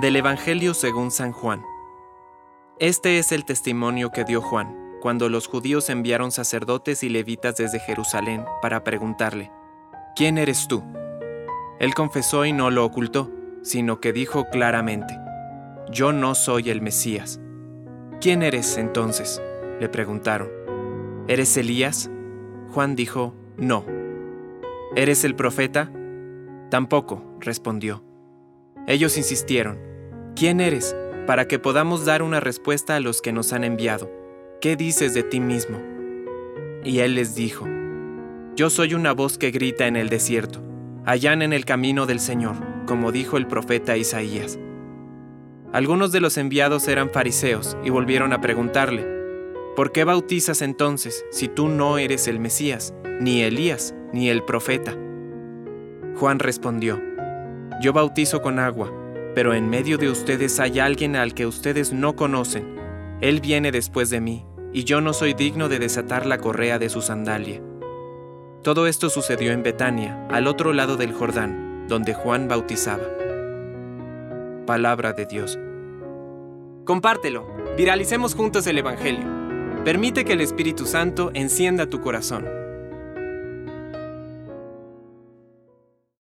Del Evangelio según San Juan. Este es el testimonio que dio Juan, cuando los judíos enviaron sacerdotes y levitas desde Jerusalén para preguntarle, ¿quién eres tú? Él confesó y no lo ocultó, sino que dijo claramente, yo no soy el Mesías. ¿Quién eres entonces? le preguntaron. ¿Eres Elías? Juan dijo, no. ¿Eres el profeta? Tampoco, respondió. Ellos insistieron, ¿quién eres? Para que podamos dar una respuesta a los que nos han enviado. ¿Qué dices de ti mismo? Y él les dijo, Yo soy una voz que grita en el desierto, allán en el camino del Señor, como dijo el profeta Isaías. Algunos de los enviados eran fariseos y volvieron a preguntarle, ¿por qué bautizas entonces si tú no eres el Mesías, ni Elías, ni el profeta? Juan respondió, Yo bautizo con agua, pero en medio de ustedes hay alguien al que ustedes no conocen. Él viene después de mí, y yo no soy digno de desatar la correa de su sandalia. Todo esto sucedió en Betania, al otro lado del Jordán, donde Juan bautizaba. Palabra de Dios. Compártelo, viralicemos juntos el Evangelio. Permite que el Espíritu Santo encienda tu corazón.